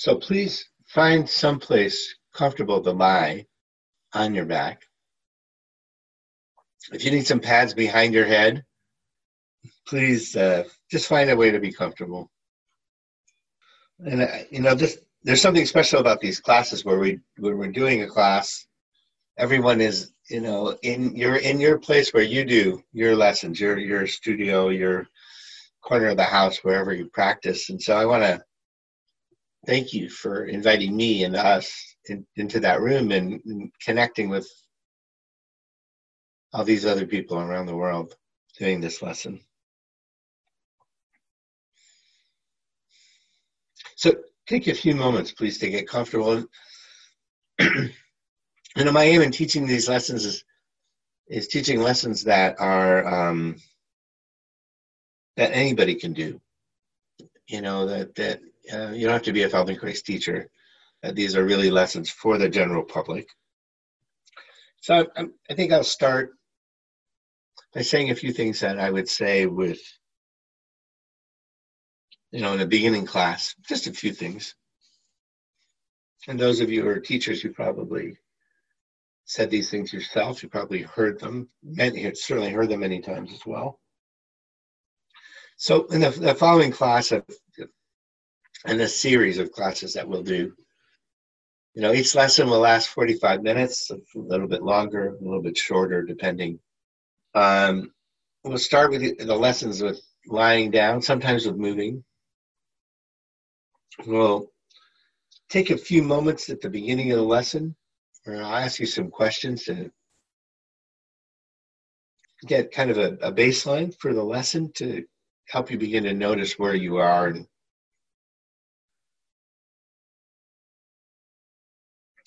So please find someplace comfortable to lie on your back. If you need some pads behind your head, please uh, just find a way to be comfortable. And uh, you know, this there's something special about these classes where we when we're doing a class, everyone is you know in you're in your place where you do your lessons, your your studio, your corner of the house, wherever you practice. And so I want to thank you for inviting me and us in, into that room and, and connecting with all these other people around the world doing this lesson. So take a few moments, please, to get comfortable. you know, my aim in teaching these lessons is is teaching lessons that are um, that anybody can do. You know that that uh, you don't have to be a Feldenkrais teacher. Uh, these are really lessons for the general public. So I, I think I'll start by saying a few things that I would say with, you know, in a beginning class, just a few things. And those of you who are teachers, you probably said these things yourself. You probably heard them. Many, certainly heard them many times as well. So in the, the following class, of, and a series of classes that we'll do. You know, each lesson will last 45 minutes, a little bit longer, a little bit shorter, depending. Um, we'll start with the lessons with lying down, sometimes with moving. We'll take a few moments at the beginning of the lesson where I'll ask you some questions to get kind of a, a baseline for the lesson to help you begin to notice where you are and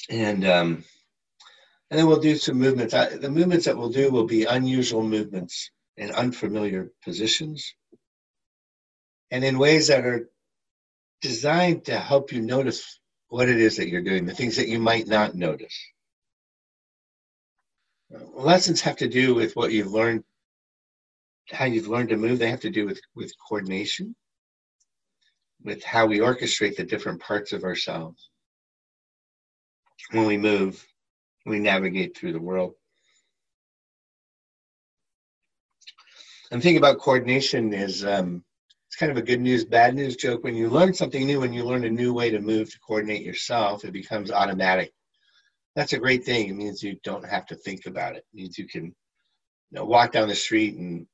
and um, and then we'll do some movements. I, The movements that we'll do will be unusual movements in unfamiliar positions, and in ways that are designed to help you notice what it is that you're doing, the things that you might not notice. Lessons have to do with what you've learned, how you've learned to move. They have to do with, with coordination, with how we orchestrate the different parts of ourselves when we move, we navigate through the world. I'm thinking about coordination is um, it's kind of a good news, bad news joke. When you learn something new, when you learn a new way to move to coordinate yourself, it becomes automatic. That's a great thing. It means you don't have to think about it. It means you can you know, walk down the street and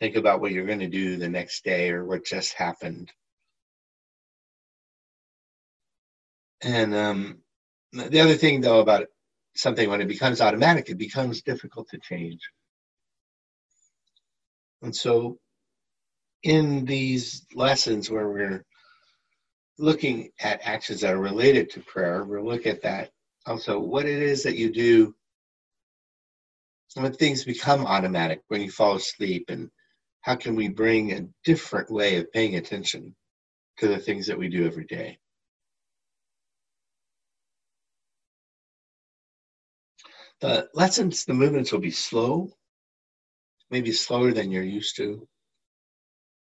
think about what you're going to do the next day or what just happened. And um, the other thing, though, about something when it becomes automatic, it becomes difficult to change. And so, in these lessons where we're looking at actions that are related to prayer, we'll look at that also what it is that you do when things become automatic, when you fall asleep, and how can we bring a different way of paying attention to the things that we do every day. The lessons, the movements will be slow, maybe slower than you're used to.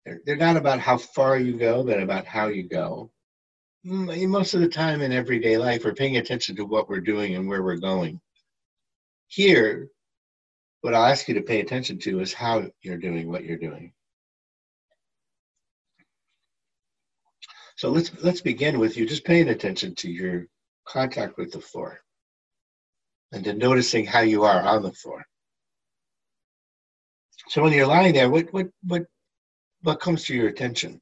They're, they're not about how far you go, but about how you go. Mm, most of the time in everyday life, we're paying attention to what we're doing and where we're going. Here, what I'll ask you to pay attention to is how you're doing what you're doing. So let's let's begin with you just paying attention to your contact with the floor and to noticing how you are on the floor. So when you're lying there, what what what what comes to your attention?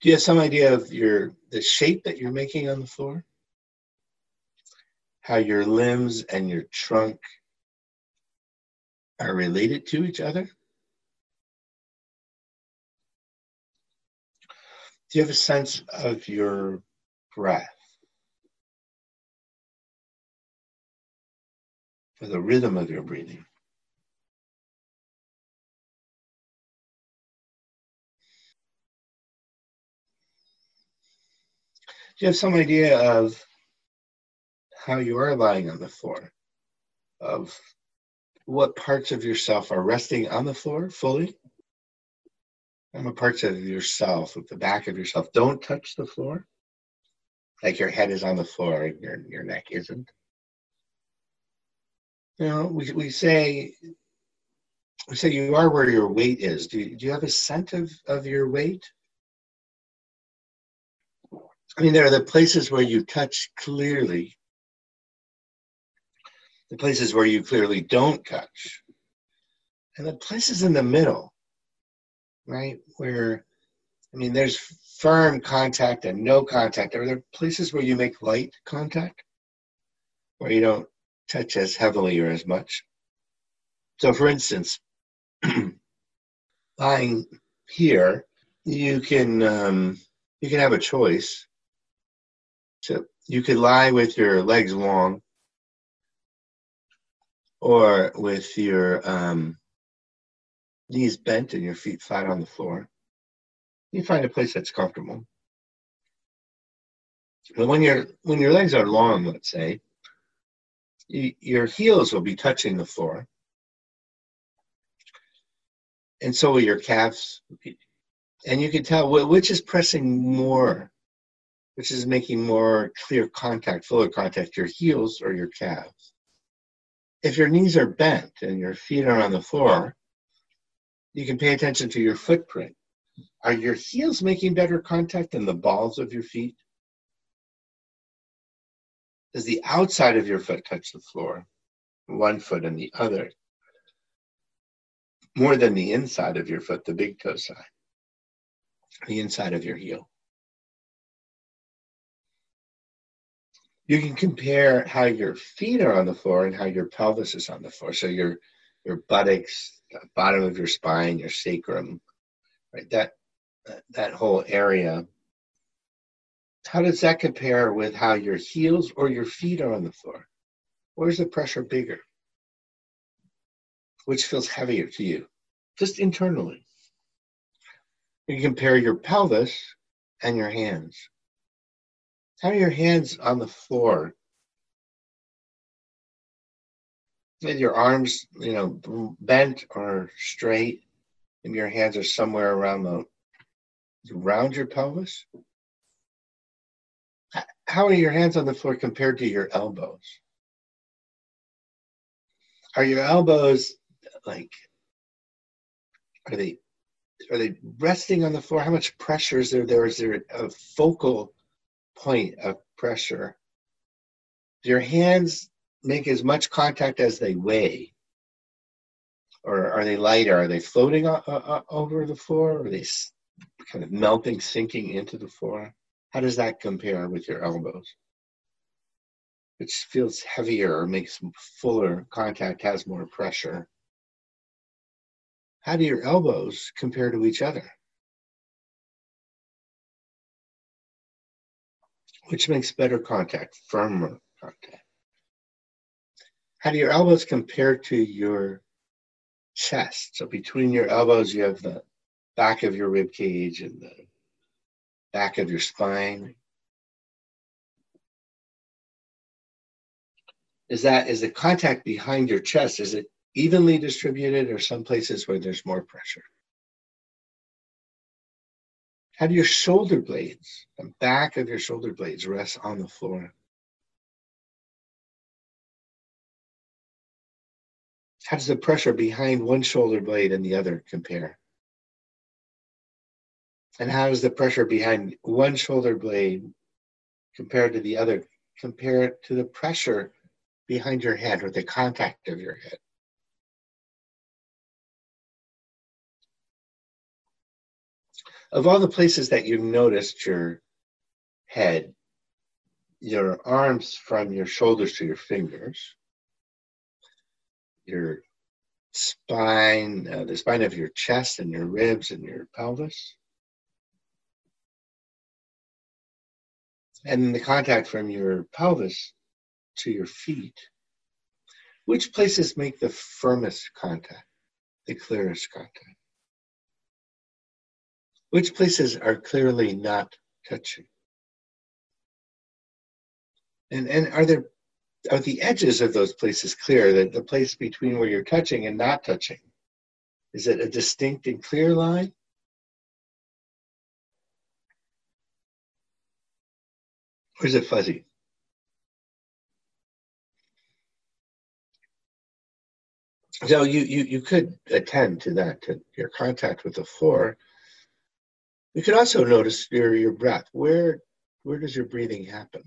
Do you have some idea of your the shape that you're making on the floor? How your limbs and your trunk are related to each other? Do you have a sense of your breath? For the rhythm of your breathing. Do you have some idea of how you are lying on the floor? Of what parts of yourself are resting on the floor fully? And what parts of yourself, with the back of yourself, don't touch the floor? Like your head is on the floor and your, your neck isn't. You know, we, we say we say you are where your weight is. Do you, do you have a sense of, of your weight? I mean, there are the places where you touch clearly, the places where you clearly don't touch, and the places in the middle, right? Where, I mean, there's firm contact and no contact. Are there places where you make light contact, where you don't touch as heavily or as much? So, for instance, lying here, you can um, you can have a choice. So you could lie with your legs long, or with your um, knees bent and your feet flat on the floor. You find a place that's comfortable. But when your when your legs are long, let's say, you, your heels will be touching the floor and so will your calves. And you can tell which is pressing more, which is making more clear contact, fuller contact, your heels or your calves. If your knees are bent and your feet are on the floor, you can pay attention to your footprint. Are your heels making better contact than the balls of your feet? Does the outside of your foot touch the floor? One foot and the other more than the inside of your foot, the big toe side, the inside of your heel. You can compare how your feet are on the floor and how your pelvis is on the floor. So your your buttocks, bottom of your spine, your sacrum, right? That that whole area. How does that compare with how your heels or your feet are on the floor? Where's the pressure bigger? Which feels heavier to you? Just internally. You compare your pelvis and your hands. How are your hands on the floor? With your arms, you know, bent or straight, and your hands are somewhere around the around your pelvis. How are your hands on the floor compared to your elbows? Are your elbows like are they are they resting on the floor? How much pressure is there? There is there a focal point of pressure? Your hands make as much contact as they weigh? Or are they lighter? Are they floating o- o- over the floor? Or are they kind of melting, sinking into the floor? How does that compare with your elbows? Which feels heavier makes fuller contact, has more pressure how do your elbows compare to each other? Which makes better contact, firmer contact? How do your elbows compare to your chest? So between your elbows, you have the back of your rib cage and the back of your spine. Is that is the contact behind your chest? Is it evenly distributed or some places where there's more pressure? How do your shoulder blades, the back of your shoulder blades, rest on the floor? How does the pressure behind one shoulder blade and the other compare? And how does the pressure behind one shoulder blade compared to the other compare it to the pressure behind your head or the contact of your head? of all the places that you've noticed your head, your arms from your shoulders to your fingers, your spine, uh, the spine of your chest and your ribs and your pelvis, and the contact from your pelvis to your feet. Which places make the firmest contact, the clearest contact? Which places are clearly not touching? And, and are there are the edges of those places clear? The, the place between where you're touching and not touching? Is it a distinct and clear line? Or is it fuzzy? So you, you, you could attend to that, to your contact with the floor. You could also notice your, your breath. Where, where does your breathing happen?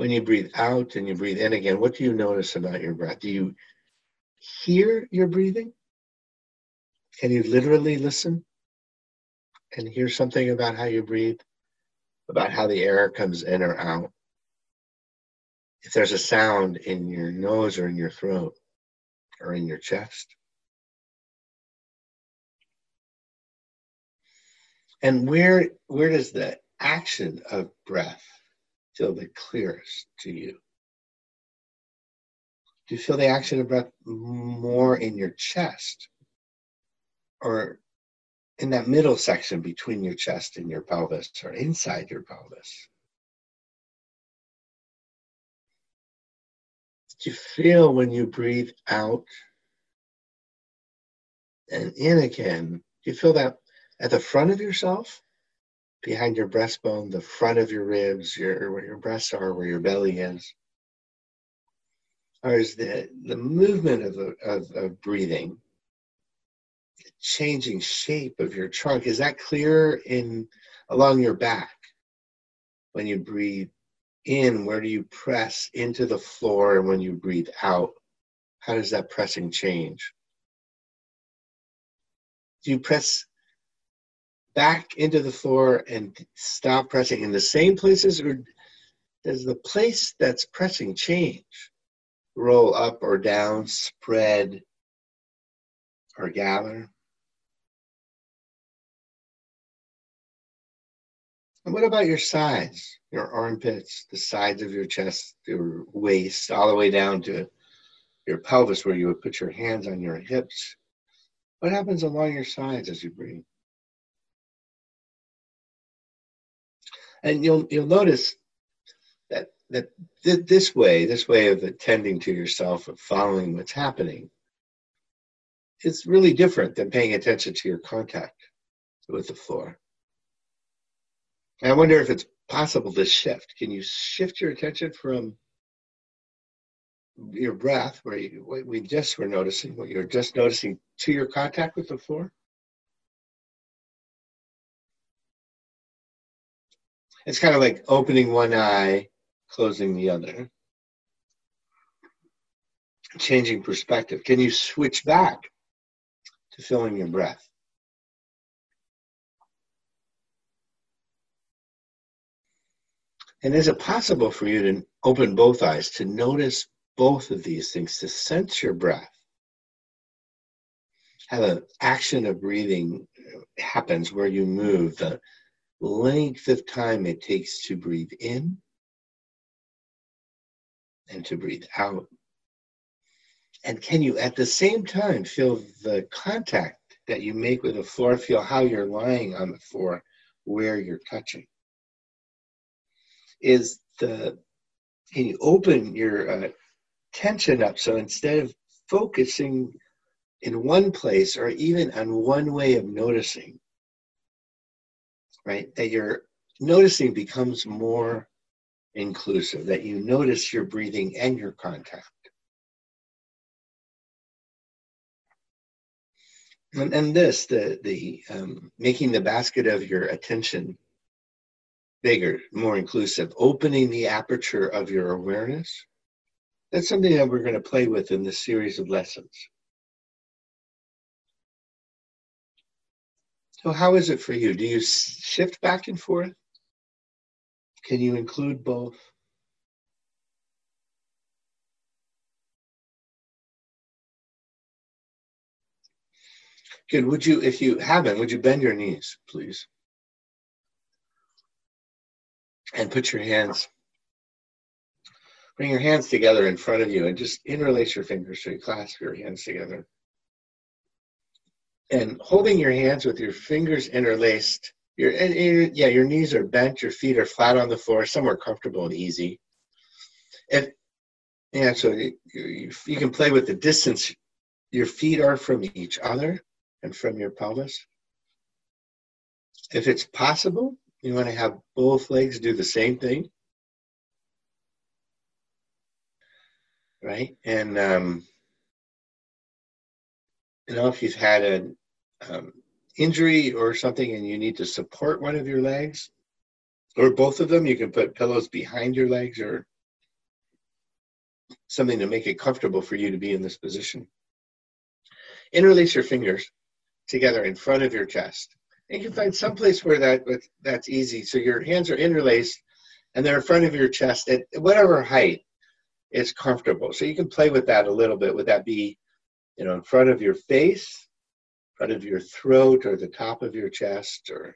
When you breathe out and you breathe in again, what do you notice about your breath? Do you hear your breathing? Can you literally listen and hear something about how you breathe, about how the air comes in or out? if there's a sound in your nose or in your throat or in your chest. And where where does the action of breath feel the clearest to you? Do you feel the action of breath more in your chest or in that middle section between your chest and your pelvis or inside your pelvis? Do you feel when you breathe out and in again? Do you feel that at the front of yourself, behind your breastbone, the front of your ribs, your where your breasts are, where your belly is? Or is the, the movement of, of, of breathing, the changing shape of your trunk, is that clear in along your back when you breathe in, where do you press into the floor? And when you breathe out, how does that pressing change? Do you press back into the floor and stop pressing in the same places, or does the place that's pressing change? Roll up or down, spread, or gather? And what about your sides, your armpits, the sides of your chest, your waist, all the way down to your pelvis where you would put your hands on your hips? What happens along your sides as you breathe? And you'll you'll notice that that th- this way, this way of attending to yourself, of following what's happening, is really different than paying attention to your contact with the floor. And I wonder if it's possible to shift. Can you shift your attention from your breath, where you, we just were noticing, what you're just noticing, to your contact with the floor? It's kind of like opening one eye, closing the other. Changing perspective. Can you switch back to feeling your breath? And is it possible for you to open both eyes, to notice both of these things, to sense your breath? How the action of breathing happens where you move, the length of time it takes to breathe in and to breathe out. And can you at the same time feel the contact that you make with the floor, feel how you're lying on the floor where you're touching? is the can you open your uh, tension up so instead of focusing in one place or even on one way of noticing right that your noticing becomes more inclusive that you notice your breathing and your contact and, and this the the um, making the basket of your attention bigger, more inclusive, opening the aperture of your awareness. That's something that we're going to play with in this series of lessons. So, how is it for you? Do you shift back and forth? Can you include both? Good. Would you, if you haven't, would you bend your knees, please? and put your hands, bring your hands together in front of you and just interlace your fingers so you clasp your hands together. And holding your hands with your fingers interlaced, Your, and, and, yeah, your knees are bent, your feet are flat on the floor, somewhere comfortable and easy. If, yeah, so you, you, you can play with the distance your feet are from each other and from your pelvis. If it's possible, you want to have both legs do the same thing. Right? And, um, you know, if you've had an um, injury or something and you need to support one of your legs or both of them, you can put pillows behind your legs or something to make it comfortable for you to be in this position. Interlace your fingers together in front of your chest. And you can find some place where that that's easy. So your hands are interlaced and they're in front of your chest at whatever height is comfortable. So you can play with that a little bit. Would that be, you know, in front of your face, front of your throat, or the top of your chest, or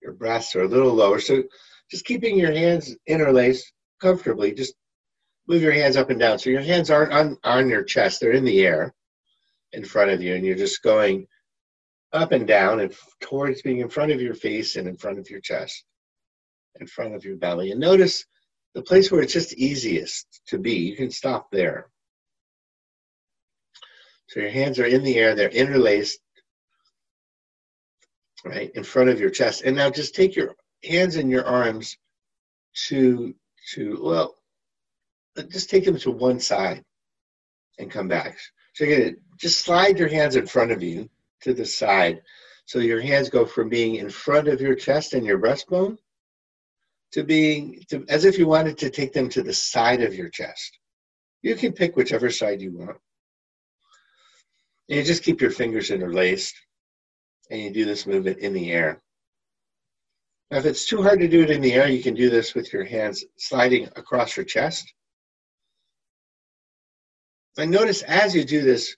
your breasts, or a little lower? So just keeping your hands interlaced comfortably. Just move your hands up and down. So your hands aren't on, on your chest; they're in the air in front of you, and you're just going up and down and towards being in front of your face and in front of your chest, in front of your belly. And notice the place where it's just easiest to be. You can stop there. So your hands are in the air, they're interlaced, right, in front of your chest. And now just take your hands and your arms to, to well, just take them to one side and come back. So you're gonna just slide your hands in front of you to the side. So your hands go from being in front of your chest and your breastbone to being to, as if you wanted to take them to the side of your chest. You can pick whichever side you want. And you just keep your fingers interlaced and you do this movement in the air. Now, if it's too hard to do it in the air, you can do this with your hands sliding across your chest and notice as you do this,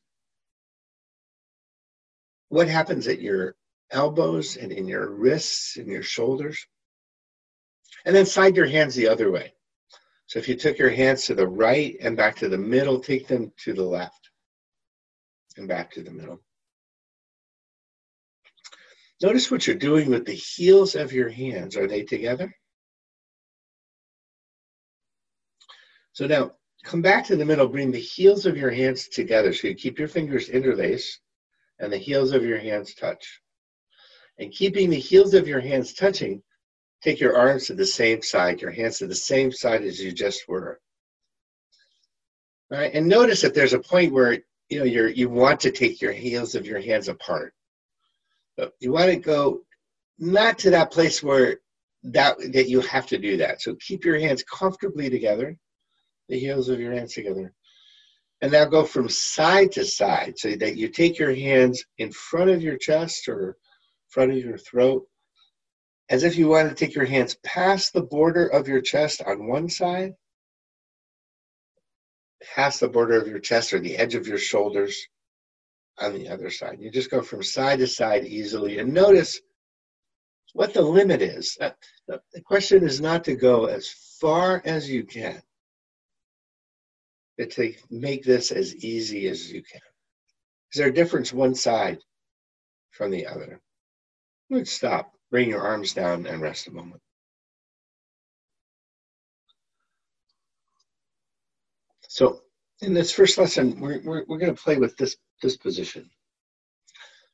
what happens at your elbows and in your wrists and your shoulders. And then slide your hands the other way. So if you took your hands to the right and back to the middle, take them to the left and back to the middle. Notice what you're doing with the heels of your hands. Are they together? So now Come back to the middle, bring the heels of your hands together. So you keep your fingers interlaced and the heels of your hands touch. And keeping the heels of your hands touching, take your arms to the same side, your hands to the same side as you just were. All right, and notice that there's a point where you know you're you want to take your heels of your hands apart. But you want to go not to that place where that that you have to do that. So keep your hands comfortably together the heels of your hands together. And now go from side to side so that you take your hands in front of your chest or front of your throat, as if you want to take your hands past the border of your chest on one side, past the border of your chest or the edge of your shoulders on the other side. You just go from side to side easily and notice what the limit is. Uh, the question is not to go as far as you can but to make this as easy as you can. Is there a difference one side from the other? Let's stop. Bring your arms down and rest a moment. So in this first lesson, we're, we're, we're going to play with this, this position.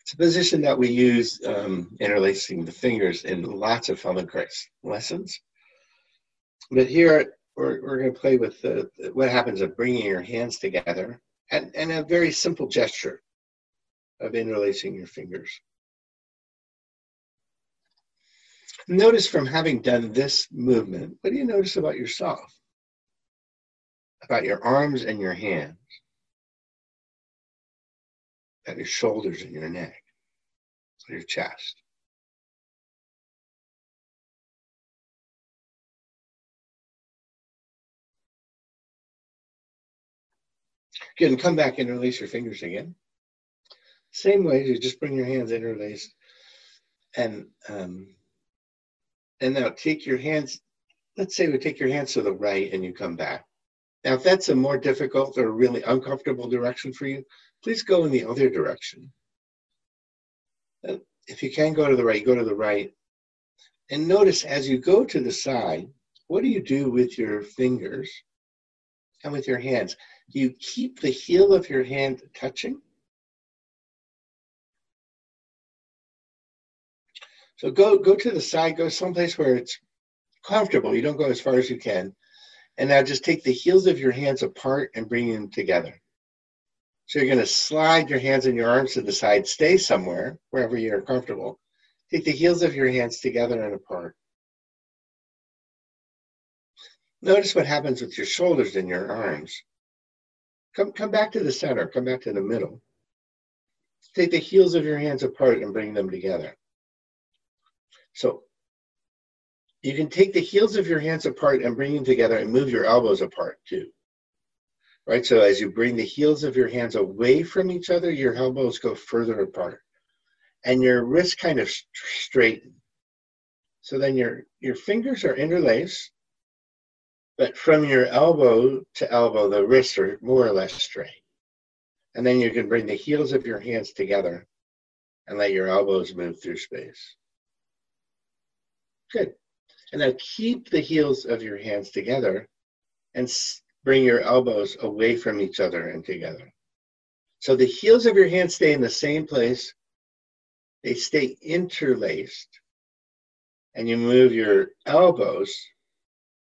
It's a position that we use um, interlacing the fingers in lots of Feldenkrais lessons. But here we're, we're going to play with the, what happens of bringing your hands together and, and a very simple gesture of interlacing your fingers. Notice from having done this movement, what do you notice about yourself? About your arms and your hands, about your shoulders and your neck, your chest. Again, come back and release your fingers again. Same way, you just bring your hands interlaced. And um, and now take your hands, let's say we take your hands to the right and you come back. Now, if that's a more difficult or really uncomfortable direction for you, please go in the other direction. If you can go to the right, go to the right. And notice as you go to the side, what do you do with your fingers and with your hands? Do you keep the heel of your hand touching? So go go to the side, go someplace where it's comfortable. You don't go as far as you can. And now just take the heels of your hands apart and bring them together. So you're going to slide your hands and your arms to the side, stay somewhere, wherever you're comfortable. Take the heels of your hands together and apart. Notice what happens with your shoulders and your arms. Come, come back to the center, come back to the middle. Take the heels of your hands apart and bring them together. So you can take the heels of your hands apart and bring them together and move your elbows apart too. Right? So as you bring the heels of your hands away from each other, your elbows go further apart. And your wrists kind of straighten. So then your, your fingers are interlaced, but from your elbow to elbow, the wrists are more or less straight. And then you can bring the heels of your hands together and let your elbows move through space. Good. And now keep the heels of your hands together and bring your elbows away from each other and together. So the heels of your hands stay in the same place, they stay interlaced, and you move your elbows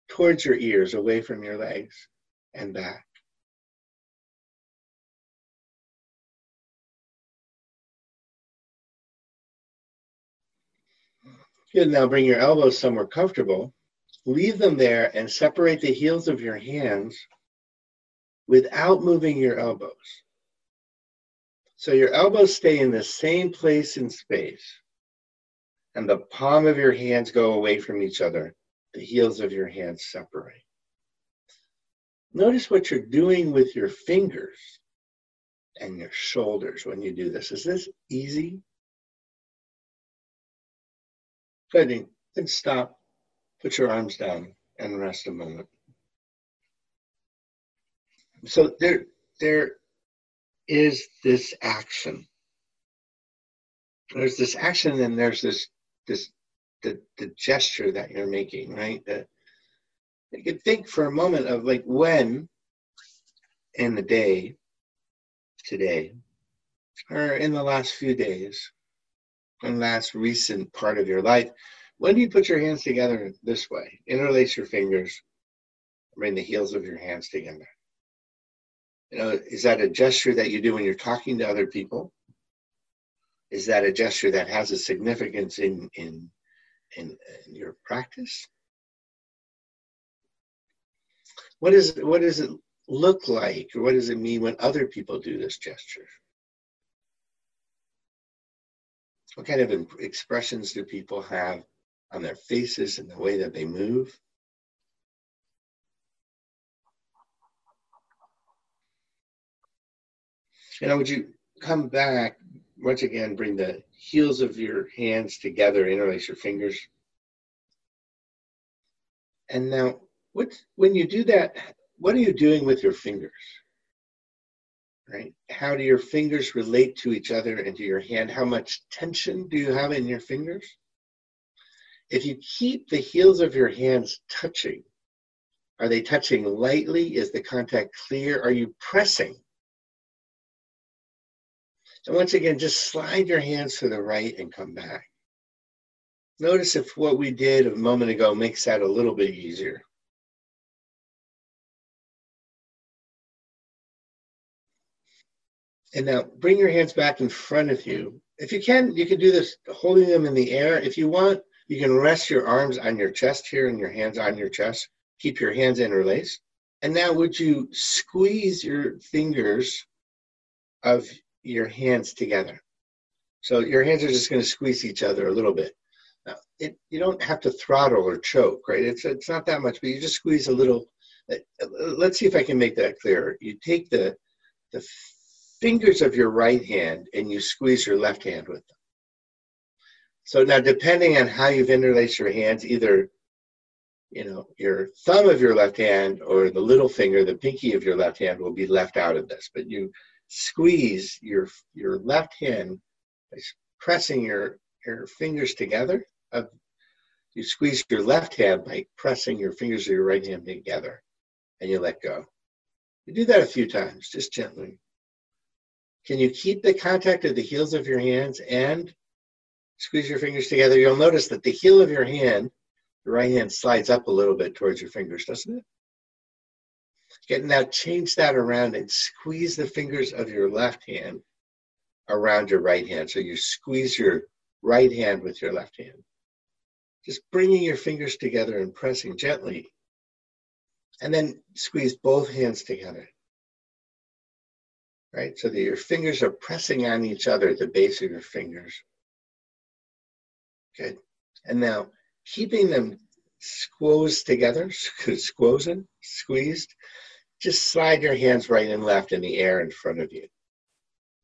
towards your ears, away from your legs, and back. Good. Now bring your elbows somewhere comfortable. Leave them there and separate the heels of your hands without moving your elbows. So your elbows stay in the same place in space, and the palm of your hands go away from each other. The heels of your hands separate. Notice what you're doing with your fingers and your shoulders when you do this. Is this easy? Good. Then stop. Put your arms down and rest a moment. So there, there is this action. There's this action, and there's this, this, the, the gesture that you're making, right? You could think for a moment of like when in the day, today, or in the last few days, and last recent part of your life, when do you put your hands together this way? Interlace your fingers, bring the heels of your hands together. You know, is that a gesture that you do when you're talking to other people? Is that a gesture that has a significance in in in, in your practice? What is what does it look like, or what does it mean when other people do this gesture? What kind of expressions do people have on their faces and the way that they move? You know, would you come back once again, bring the heels of your hands together, interlace your fingers. And now, what, when you do that, what are you doing with your fingers? Right? How do your fingers relate to each other and to your hand? How much tension do you have in your fingers? If you keep the heels of your hands touching, are they touching lightly? Is the contact clear? Are you pressing? And once again, just slide your hands to the right and come back. Notice if what we did a moment ago makes that a little bit easier. And now bring your hands back in front of you. If you can, you can do this holding them in the air. If you want, you can rest your arms on your chest here and your hands on your chest. Keep your hands interlaced. And now would you squeeze your fingers of your hands together? So your hands are just going to squeeze each other a little bit. Now, it, you don't have to throttle or choke, right? It's, it's not that much, but you just squeeze a little. Let's see if I can make that clearer. You take the, the fingers of your right hand and you squeeze your left hand with them. So now, depending on how you've interlaced your hands, either you know your thumb of your left hand or the little finger, the pinky of your left hand, will be left out of this. But you squeeze your your left hand by pressing your your fingers together You squeeze your left hand by pressing your fingers of your right hand together and you let go. You do that a few times, just gently. Can you keep the contact of the heels of your hands and squeeze your fingers together? You'll notice that the heel of your hand, the right hand slides up a little bit towards your fingers, doesn't it? Get now change that around and squeeze the fingers of your left hand around your right hand. So you squeeze your right hand with your left hand. Just bringing your fingers together and pressing gently. And then squeeze both hands together. Right? So that your fingers are pressing on each other at the base of your fingers. Good. And now keeping them squoze together, squozen, squeezed, just slide your hands right and left in the air in front of you.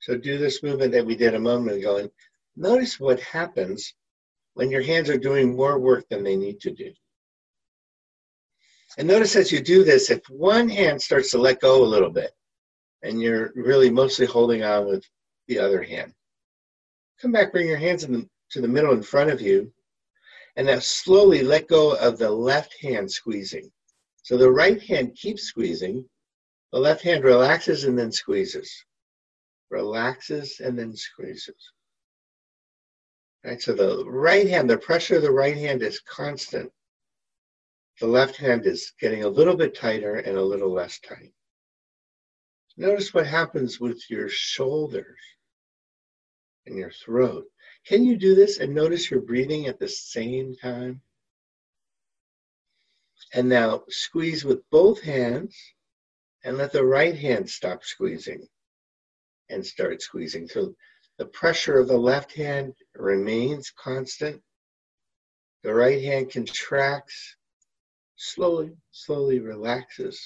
So do this movement that we did a moment ago and notice what happens when your hands are doing more work than they need to do. And notice as you do this, if one hand starts to let go a little bit and you're really mostly holding on with the other hand, come back, bring your hands the, to the middle in front of you, and now slowly let go of the left hand squeezing. So the right hand keeps squeezing, the left hand relaxes and then squeezes. Relaxes and then squeezes. Right, so the right hand, the pressure of the right hand is constant. The left hand is getting a little bit tighter and a little less tight. Notice what happens with your shoulders and your throat. Can you do this and notice you're breathing at the same time? And now squeeze with both hands and let the right hand stop squeezing and start squeezing. So the pressure of the left hand remains constant. The right hand contracts, slowly, slowly relaxes.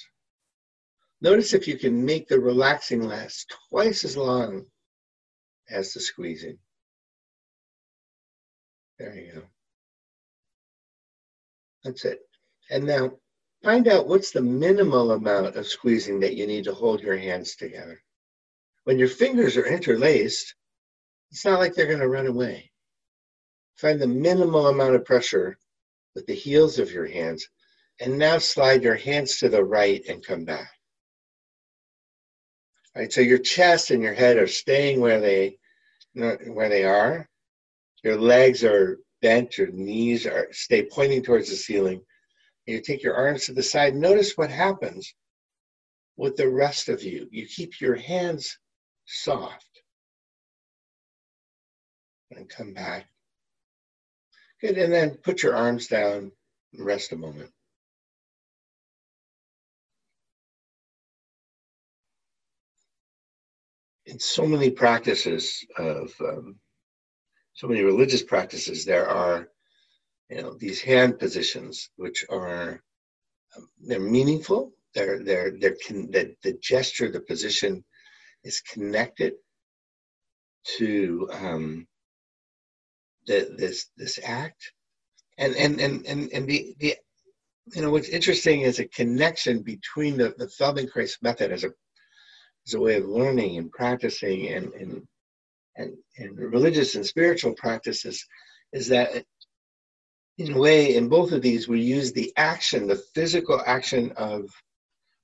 Notice if you can make the relaxing last twice as long as the squeezing. There you go. That's it. And now find out what's the minimal amount of squeezing that you need to hold your hands together. When your fingers are interlaced, it's not like they're going to run away. Find the minimal amount of pressure with the heels of your hands, and now slide your hands to the right and come back. Right, so your chest and your head are staying where they where they are. Your legs are bent, your knees are stay pointing towards the ceiling. And you take your arms to the side. Notice what happens with the rest of you. You keep your hands soft and come back. Good, and then put your arms down and rest a moment. In so many practices of, um, so many religious practices, there are, you know, these hand positions which are, um, they're meaningful. They're, they're, they're, con- the, the gesture, the position is connected to um, the, this this act, and and and and and the the you know what's interesting is a connection between the the Feldenkrais method as a as a way of learning and practicing and and and, and religious and spiritual practices is that in a way in both of these we use the action the physical action of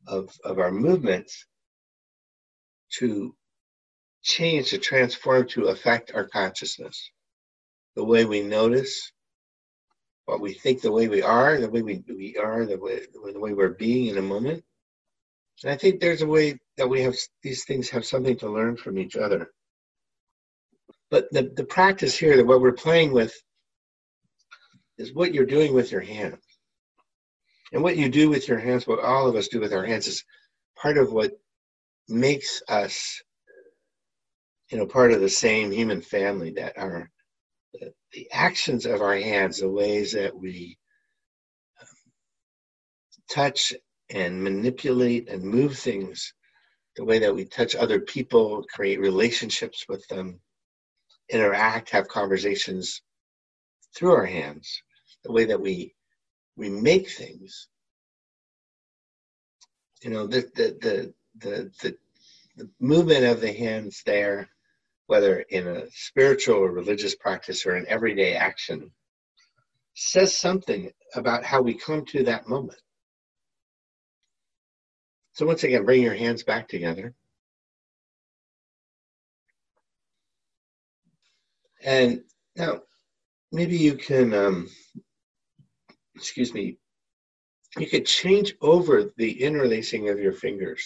of of our movements to change to transform to affect our consciousness the way we notice what we think the way we are, the way we, we are, the way, the way we're being in a moment. And I think there's a way that we have these things have something to learn from each other. But the, the practice here, that what we're playing with, is what you're doing with your hands. And what you do with your hands, what all of us do with our hands, is part of what makes us, you know, part of the same human family that are the, the actions of our hands, the ways that we um, touch and manipulate and move things, the way that we touch other people, create relationships with them, interact, have conversations through our hands, the way that we we make things. You know, the the the the, the, the movement of the hands there whether in a spiritual or religious practice or in everyday action, says something about how we come to that moment. So, once again, bring your hands back together. And now, maybe you can, um, excuse me, you could change over the interlacing of your fingers,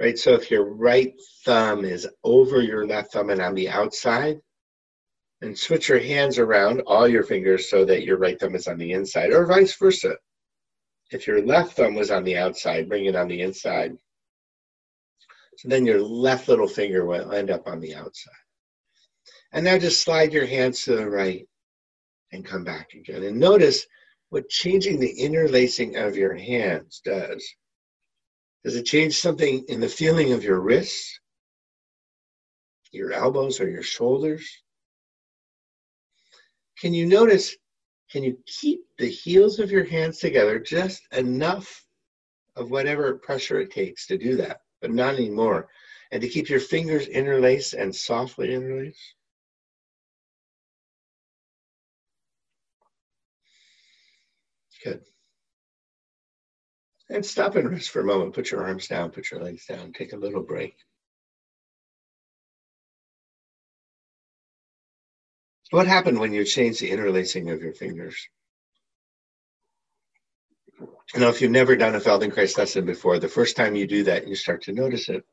right? So if your right thumb is over your left thumb and on the outside, and switch your hands around, all your fingers, so that your right thumb is on the inside, or vice versa. If your left thumb was on the outside, bring it on the inside. So then your left little finger will end up on the outside. And now just slide your hands to the right and come back again. And notice what changing the interlacing of your hands does. Does it change something in the feeling of your wrists, your elbows, or your shoulders? Can you notice, can you keep the heels of your hands together just enough of whatever pressure it takes to do that, but not anymore? And to keep your fingers interlaced and softly interlaced? Good. And stop and rest for a moment. Put your arms down, put your legs down, take a little break. What happened when you changed the interlacing of your fingers? You know, if you've never done a Feldenkrais lesson before, the first time you do that, you start to notice it.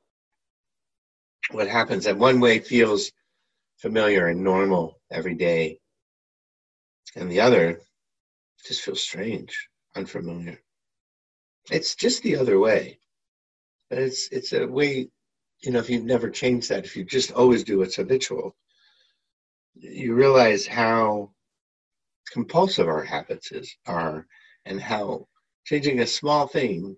What happens that one way feels familiar and normal every day, and the other just feels strange, unfamiliar. It's just the other way. But it's it's a way, you know, if you've never changed that, if you just always do what's habitual, you realize how compulsive our habits is, are and how changing a small thing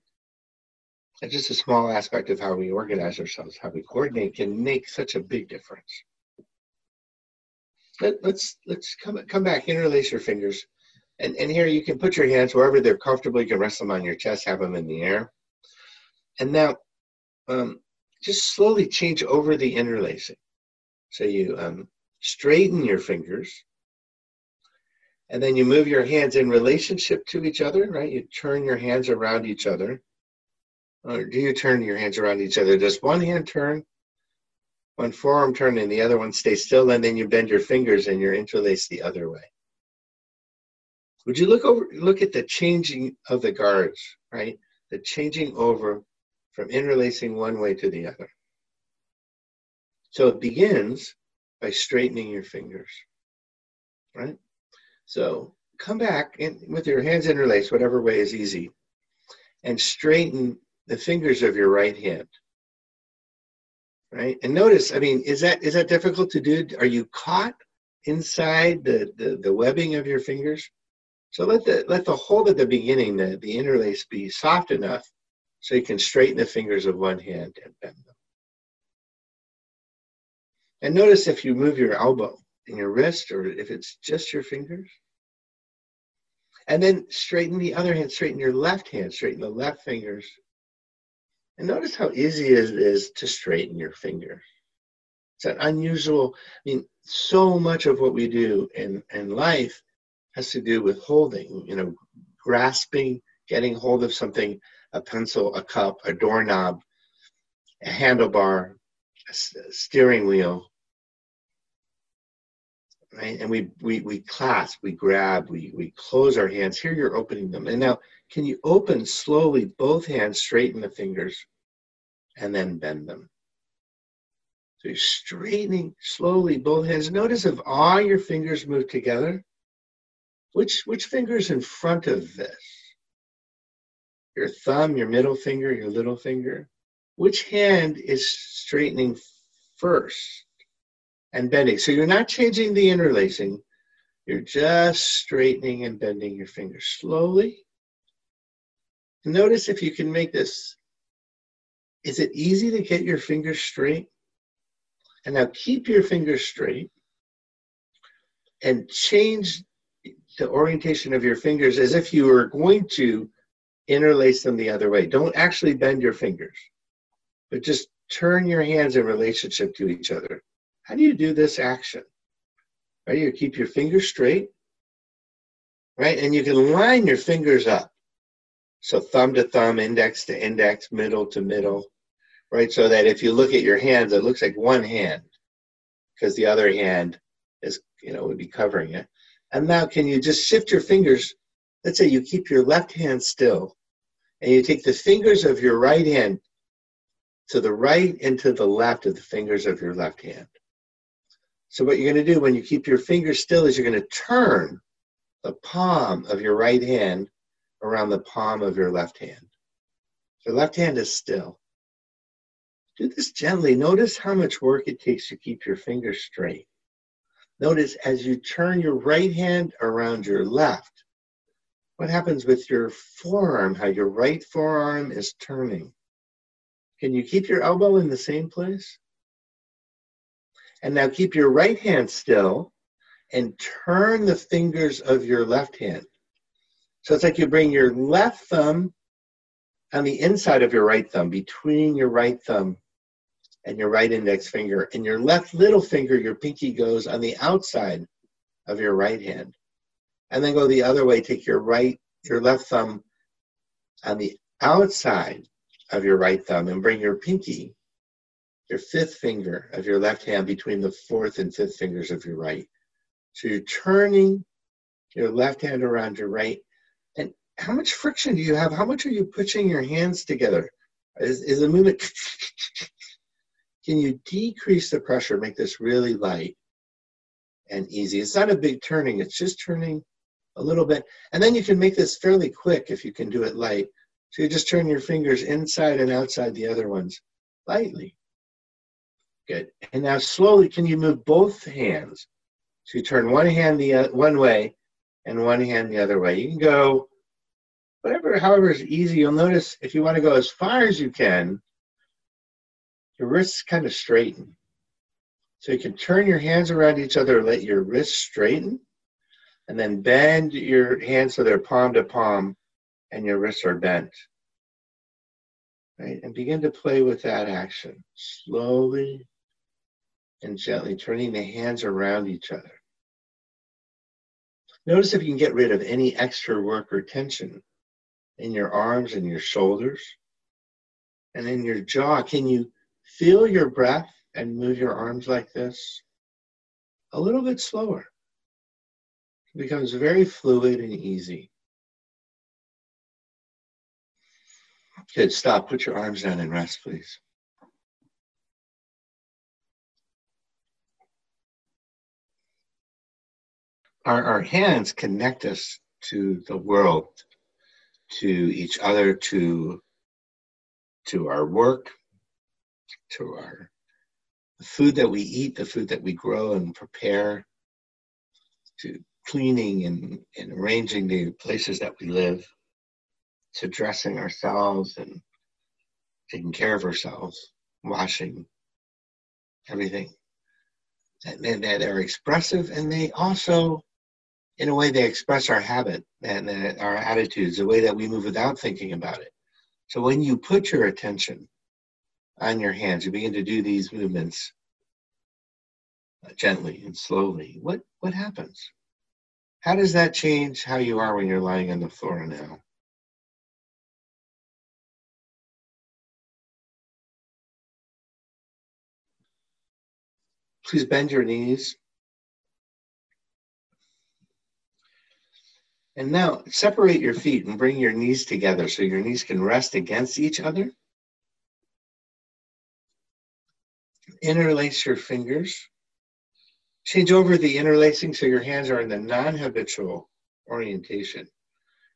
just a small aspect of how we organize ourselves how we coordinate can make such a big difference. Let, let's let's come come back interlace your fingers and and here you can put your hands wherever they're comfortable. You can rest them on your chest have them in the air. And now um, just slowly change over the interlacing. So you um, straighten your fingers, and then you move your hands in relationship to each other, right? You turn your hands around each other. Or do you turn your hands around each other? Does one hand turn, one forearm turn, and the other one stay still, and then you bend your fingers and you're interlaced the other way. Would you look over look at the changing of the guards, right? The changing over from interlacing one way to the other. So it begins by straightening your fingers, right? So come back and with your hands interlaced, whatever way is easy, and straighten the fingers of your right hand. Right? And notice, I mean, is that is that difficult to do? Are you caught inside the, the, the webbing of your fingers? So let the let the hold at the beginning, the, the interlace be soft enough so you can straighten the fingers of one hand and bend them. And notice if you move your elbow and your wrist, or if it's just your fingers. And then straighten the other hand, straighten your left hand, straighten the left fingers. And notice how easy it is to straighten your fingers. It's an unusual, I mean, so much of what we do in, in life has to do with holding, you know, grasping, getting hold of something, a pencil, a cup, a doorknob, a handlebar, a steering wheel, right? And we we we clasp, we grab, we we close our hands. Here you're opening them. And now can you open slowly both hands, straighten the fingers, and then bend them. So you're straightening slowly both hands. Notice if all your fingers move together, which which finger is in front of this? Your thumb, your middle finger, your little finger. Which hand is straightening first? And bending. So you're not changing the interlacing, you're just straightening and bending your fingers slowly. Notice if you can make this, is it easy to get your fingers straight? And now keep your fingers straight and change the orientation of your fingers as if you were going to interlace them the other way. Don't actually bend your fingers, but just turn your hands in relationship to each other. How do you do this action? Right, you keep your fingers straight right? And you can line your fingers up. So thumb to thumb, index to index, middle to middle, right? So that if you look at your hands, it looks like one hand because the other hand is, you know, would be covering it. And now can you just shift your fingers? Let's say you keep your left hand still and you take the fingers of your right hand to the right and to the left of the fingers of your left hand. So what you're going to do when you keep your fingers still is you're going to turn the palm of your right hand around the palm of your left hand. Your left hand is still. Do this gently. Notice how much work it takes to keep your fingers straight. Notice as you turn your right hand around your left, what happens with your forearm, how your right forearm is turning. Can you keep your elbow in the same place? And now keep your right hand still and turn the fingers of your left hand. So it's like you bring your left thumb on the inside of your right thumb, between your right thumb and your right index finger, and your left little finger, your pinky, goes on the outside of your right hand and then go the other way. Take your right, your left thumb on the outside of your right thumb and bring your pinky, your fifth finger of your left hand between the fourth and fifth fingers of your right. So you're turning your left hand around your right. And how much friction do you have? How much are you pushing your hands together? Is, is the movement, can you decrease the pressure, make this really light and easy? It's not a big turning, it's just turning a little bit. And then you can make this fairly quick if you can do it light. So you just turn your fingers inside and outside the other ones lightly. Good. And now slowly, can you move both hands? So you turn one hand the uh, one way and one hand the other way. You can go whatever, however is easy. You'll notice if you want to go as far as you can, your wrists kind of straighten. So you can turn your hands around each other, let your wrists straighten and then bend your hands so they're palm to palm and your wrists are bent. Right? And begin to play with that action slowly and gently, turning the hands around each other. Notice if you can get rid of any extra work or tension in your arms and your shoulders and in your jaw. Can you feel your breath and move your arms like this? A little bit slower. It becomes very fluid and easy. Good, stop. Put your arms down and rest, please. Our, our hands connect us to the world, to each other, to, to our work, to our the food that we eat, the food that we grow and prepare, to cleaning and, and arranging the places that we live, to dressing ourselves and taking care of ourselves, washing, everything. And, that are expressive, and they also, in a way, they express our habit and uh, our attitudes, the way that we move without thinking about it. So when you put your attention on your hands, you begin to do these movements uh, gently and slowly. What what happens? How does that change how you are when you're lying on the floor now? Please bend your knees. And now separate your feet and bring your knees together so your knees can rest against each other. Interlace your fingers. Change over the interlacing so your hands are in the non-habitual orientation.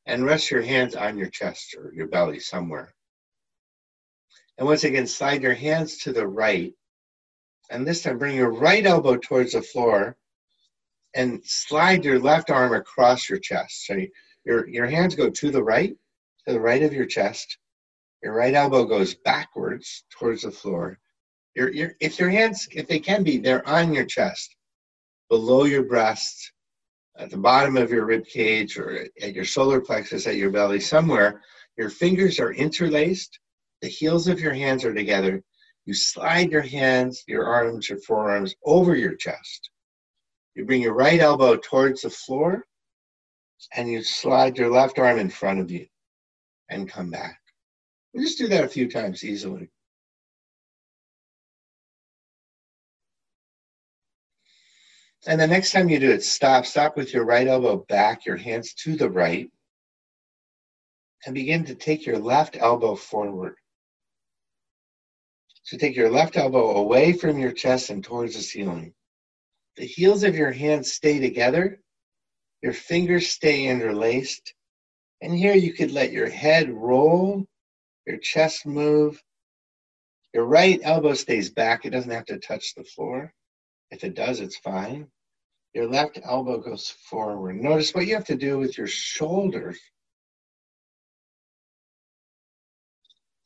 And rest your hands on your chest or your belly somewhere. And once again, slide your hands to the right. And this time, bring your right elbow towards the floor and slide your left arm across your chest. So your, your hands go to the right, to the right of your chest. Your right elbow goes backwards towards the floor. Your, your, if your hands, if they can be, they're on your chest below your breast, at the bottom of your rib cage, or at your solar plexus at your belly, somewhere, your fingers are interlaced, the heels of your hands are together. You slide your hands, your arms, your forearms over your chest. You bring your right elbow towards the floor, and you slide your left arm in front of you and come back. We just do that a few times easily. And the next time you do it, stop. Stop with your right elbow back, your hands to the right, and begin to take your left elbow forward. So take your left elbow away from your chest and towards the ceiling. The heels of your hands stay together, your fingers stay interlaced, and here you could let your head roll, your chest move. Your right elbow stays back, it doesn't have to touch the floor. If it does, it's fine. Your left elbow goes forward. Notice what you have to do with your shoulders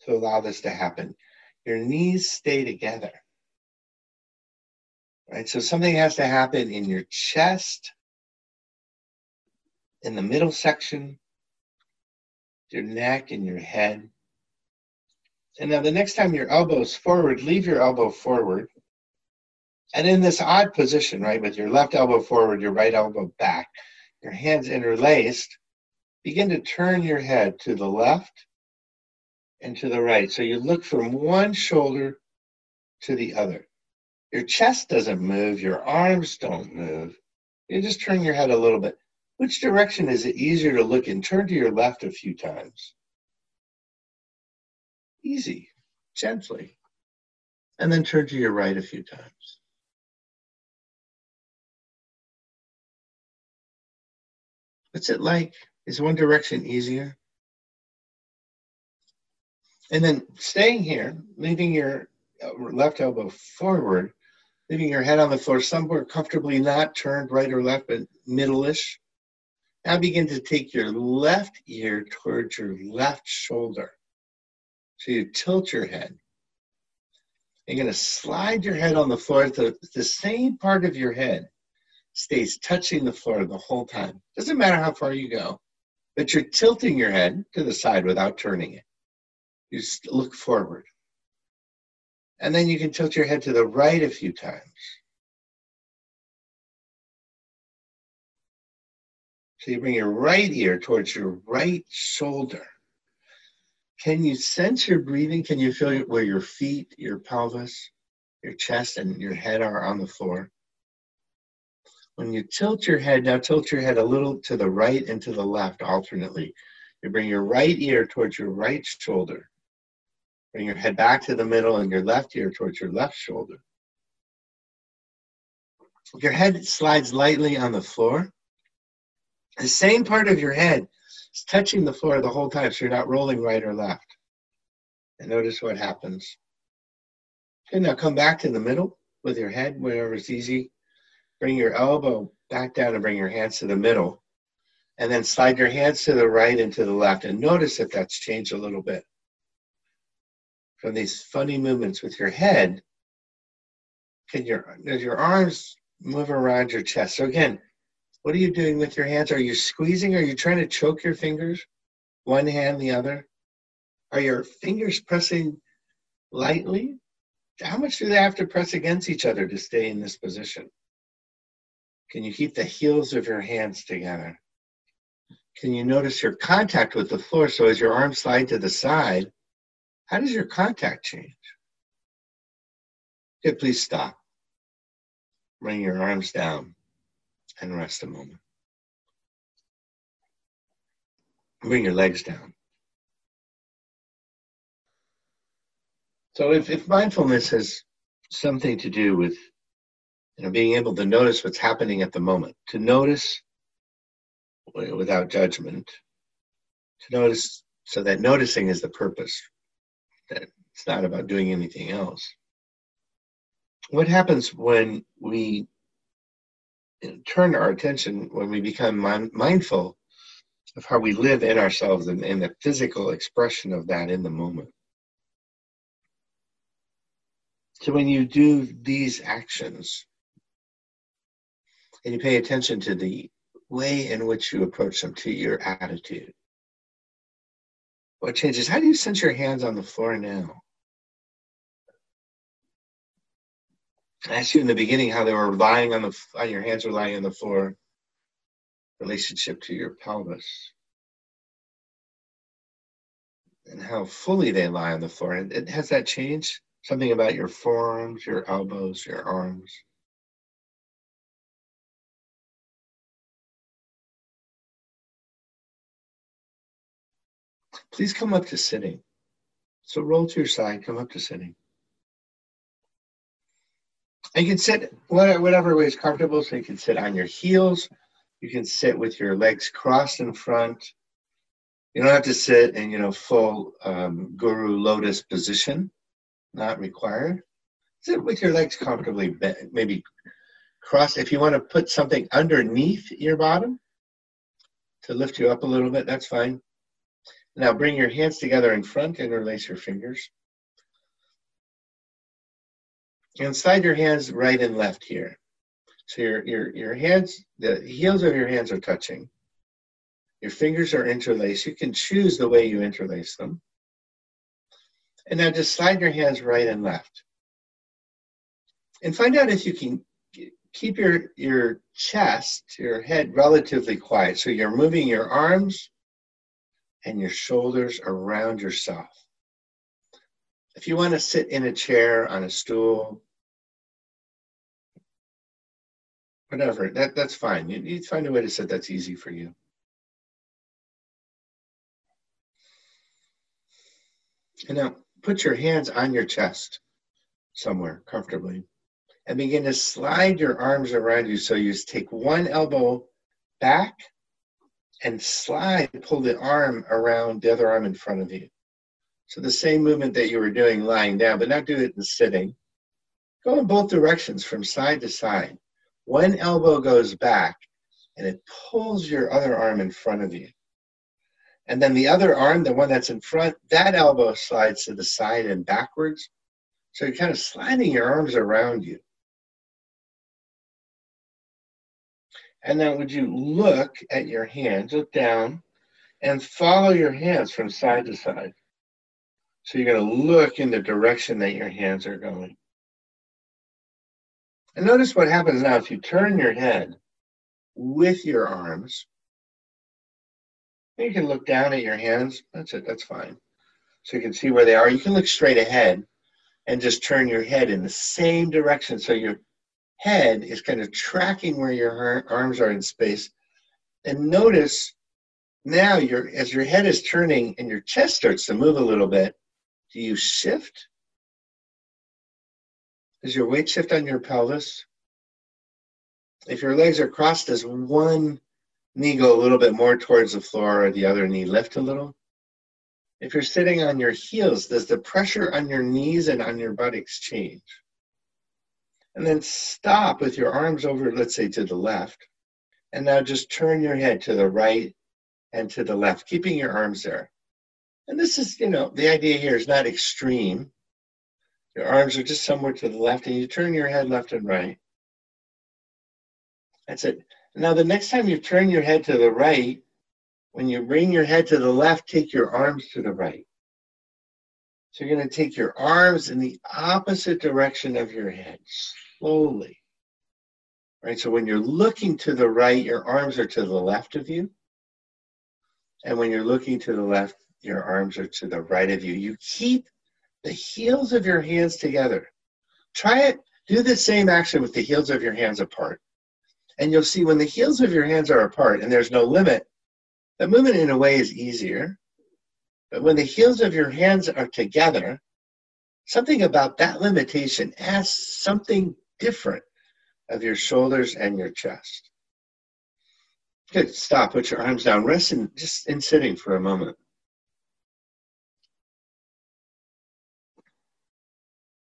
to allow this to happen. Your knees stay together. Right? So something has to happen in your chest, in the middle section, your neck and your head. And now the next time your elbow is forward, leave your elbow forward. And in this odd position, right, with your left elbow forward, your right elbow back, your hands interlaced, begin to turn your head to the left and to the right. So you look from one shoulder to the other. Your chest doesn't move, your arms don't move. You just turn your head a little bit. Which direction is it easier to look in? Turn to your left a few times. Easy, gently. And then turn to your right a few times. What's it like? Is one direction easier? And then staying here, leaving your left elbow forward, leaving your head on the floor somewhere comfortably not turned right or left, but middle-ish. Now begin to take your left ear towards your left shoulder. So you tilt your head. You're going to slide your head on the floor. The, the same part of your head stays touching the floor the whole time. Doesn't matter how far you go, but you're tilting your head to the side without turning it. You look forward. And then you can tilt your head to the right a few times. So you bring your right ear towards your right shoulder. Can you sense your breathing? Can you feel where your feet, your pelvis, your chest, and your head are on the floor? When you tilt your head, now tilt your head a little to the right and to the left alternately. You bring your right ear towards your right shoulder. Bring your head back to the middle and your left ear towards your left shoulder. Your head slides lightly on the floor the same part of your head is touching the floor the whole time, so you're not rolling right or left. And notice what happens. Okay, now come back to the middle with your head, wherever it's easy. Bring your elbow back down and bring your hands to the middle. And then slide your hands to the right and to the left. And notice if that's changed a little bit. From these funny movements with your head, can your, does your arms move around your chest? So again, what are you doing with your hands? Are you squeezing? Are you trying to choke your fingers? One hand, the other? Are your fingers pressing lightly? How much do they have to press against each other to stay in this position? Can you keep the heels of your hands together? Can you notice your contact with the floor? So as your arms slide to the side, how does your contact change? Okay, please stop. Bring your arms down and rest a moment. Bring your legs down. So if, if mindfulness has something to do with you know, being able to notice what's happening at the moment, to notice without judgment, to notice so that noticing is the purpose, that it's not about doing anything else. What happens when we turn our attention when we become mindful of how we live in ourselves and, and the physical expression of that in the moment. So when you do these actions and you pay attention to the way in which you approach them, to your attitude, what changes? How do you sense your hands on the floor now? I asked you in the beginning how they were lying on the on your hands were lying on the floor. relationship to your pelvis and how fully they lie on the floor. And it, has that changed? Something about your forearms, your elbows, your arms? Please come up to sitting. So roll to your side, come up to sitting. And you can sit whatever way is comfortable. So you can sit on your heels. You can sit with your legs crossed in front. You don't have to sit in, you know, full um, guru lotus position. Not required. Sit with your legs comfortably, maybe cross. If you want to put something underneath your bottom to lift you up a little bit, that's fine. Now bring your hands together in front, interlace your fingers. And slide your hands right and left here. So your, your, your hands, the heels of your hands are touching. Your fingers are interlaced. You can choose the way you interlace them. And now just slide your hands right and left. And find out if you can keep your, your chest, your head relatively quiet. So you're moving your arms and your shoulders around yourself. If you want to sit in a chair, on a stool, whatever, that, that's fine. You, you find a way to sit that's easy for you. And now put your hands on your chest somewhere comfortably and begin to slide your arms around you. So you just take one elbow back and slide, pull the arm around the other arm in front of you. So the same movement that you were doing lying down, but now do it in sitting. Go in both directions from side to side. One elbow goes back and it pulls your other arm in front of you. And then the other arm, the one that's in front, that elbow slides to the side and backwards. So you're kind of sliding your arms around you. And then would you look at your hands, look down, and follow your hands from side to side. So you're going to look in the direction that your hands are going. And notice what happens now if you turn your head with your arms. You can look down at your hands. That's it, that's fine. So you can see where they are. You can look straight ahead and just turn your head in the same direction so your head is kind of tracking where your arms are in space. And notice now as your head is turning and your chest starts to move a little bit, do you shift? Does your weight shift on your pelvis? If your legs are crossed, does one knee go a little bit more towards the floor or the other knee lift a little? If you're sitting on your heels, does the pressure on your knees and on your buttocks change? And then stop with your arms over, let's say, to the left. And now just turn your head to the right and to the left, keeping your arms there. And this is, you know, the idea here is not extreme. Your arms are just somewhere to the left, and you turn your head left and right. That's it. Now, the next time you turn your head to the right, when you bring your head to the left, take your arms to the right. So you're going to take your arms in the opposite direction of your head, slowly. Right? So when you're looking to the right, your arms are to the left of you. And when you're looking to the left, your arms are to the right of you. You keep the heels of your hands together. Try it. Do the same action with the heels of your hands apart. And you'll see when the heels of your hands are apart and there's no limit, the movement in a way is easier but when the heels of your hands are together, something about that limitation asks something different of your shoulders and your chest. Good. Stop. Put your arms down. Rest in, just in sitting for a moment.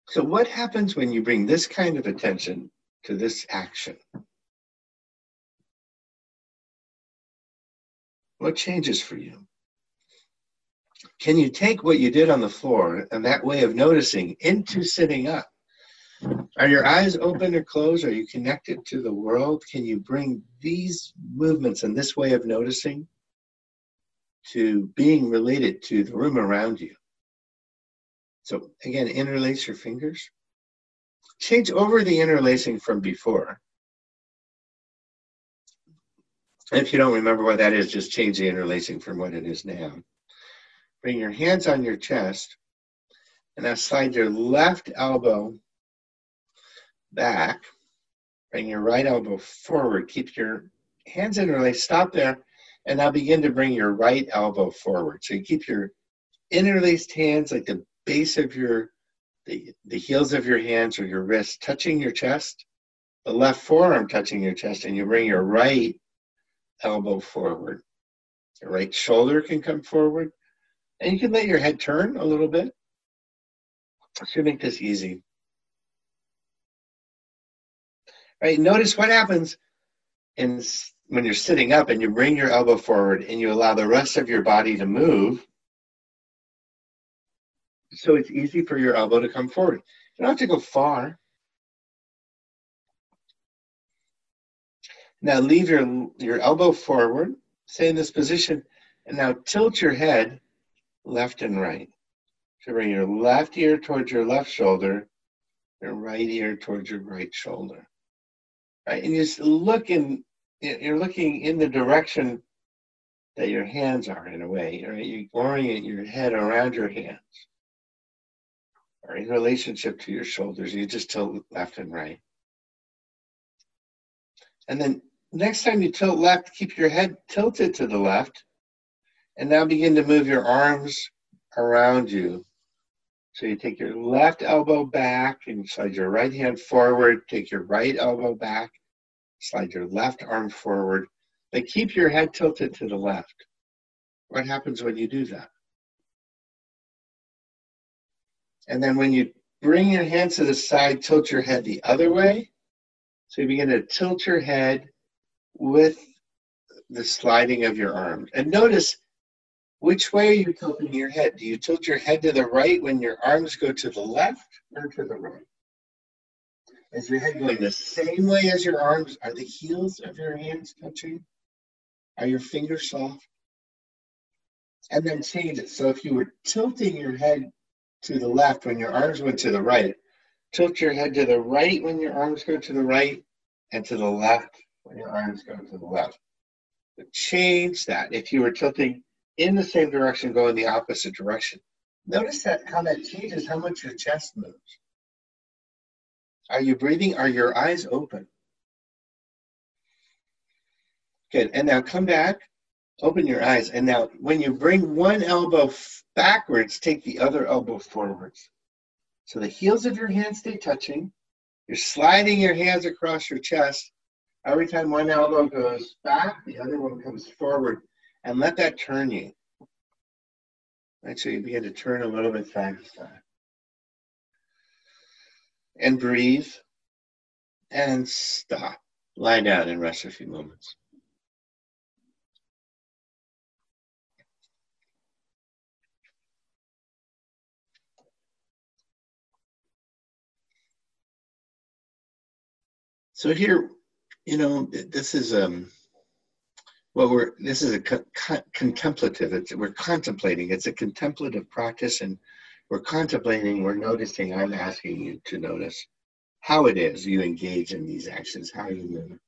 So, what happens when you bring this kind of attention to this action? What changes for you? Can you take what you did on the floor and that way of noticing into sitting up? Are your eyes open or closed? Are you connected to the world? Can you bring these movements and this way of noticing to being related to the room around you? So, again, interlace your fingers. Change over the interlacing from before. If you don't remember what that is, just change the interlacing from what it is now. Bring your hands on your chest and now slide your left elbow back. Bring your right elbow forward. Keep your hands interlaced. Stop there. And now begin to bring your right elbow forward. So you keep your interlaced hands like the base of your, the, the heels of your hands or your wrists touching your chest, the left forearm touching your chest, and you bring your right elbow forward. Your right shoulder can come forward. And you can let your head turn a little bit. I should make this easy. Right, notice what happens in when you're sitting up and you bring your elbow forward and you allow the rest of your body to move. So it's easy for your elbow to come forward. You don't have to go far. Now leave your, your elbow forward, stay in this position, and now tilt your head left and right. So bring your left ear towards your left shoulder, your right ear towards your right shoulder. Right? And just look in you're looking in the direction that your hands are in a way. Right? You orient your head around your hands. Or in relationship to your shoulders, you just tilt left and right. And then next time you tilt left, keep your head tilted to the left. And now begin to move your arms around you. So you take your left elbow back and slide your right hand forward, take your right elbow back, Slide your left arm forward, but keep your head tilted to the left. What happens when you do that? And then when you bring your hands to the side, tilt your head the other way. So you begin to tilt your head with the sliding of your arms. And notice which way are you tilting your head? Do you tilt your head to the right when your arms go to the left or to the right? Is your head going the same way as your arms? Are the heels of your hands touching? Are your fingers soft? And then change it. So if you were tilting your head to the left when your arms went to the right, tilt your head to the right when your arms go to the right, and to the left when your arms go to the left. But change that. If you were tilting in the same direction, go in the opposite direction. Notice that how that changes how much your chest moves. Are you breathing? Are your eyes open? Good. And now come back, open your eyes. And now, when you bring one elbow backwards, take the other elbow forwards. So the heels of your hands stay touching. You're sliding your hands across your chest. Every time one elbow goes back, the other one comes forward. And let that turn you. Right, so you begin to turn a little bit side to side and breathe and stop. Lie down and rest a few moments. So here, you know, this is um, well, we're this is a co- contemplative. It's, we're contemplating. It's a contemplative practice, and we're contemplating, we're noticing, I'm asking you to notice how it is you engage in these actions, how you move.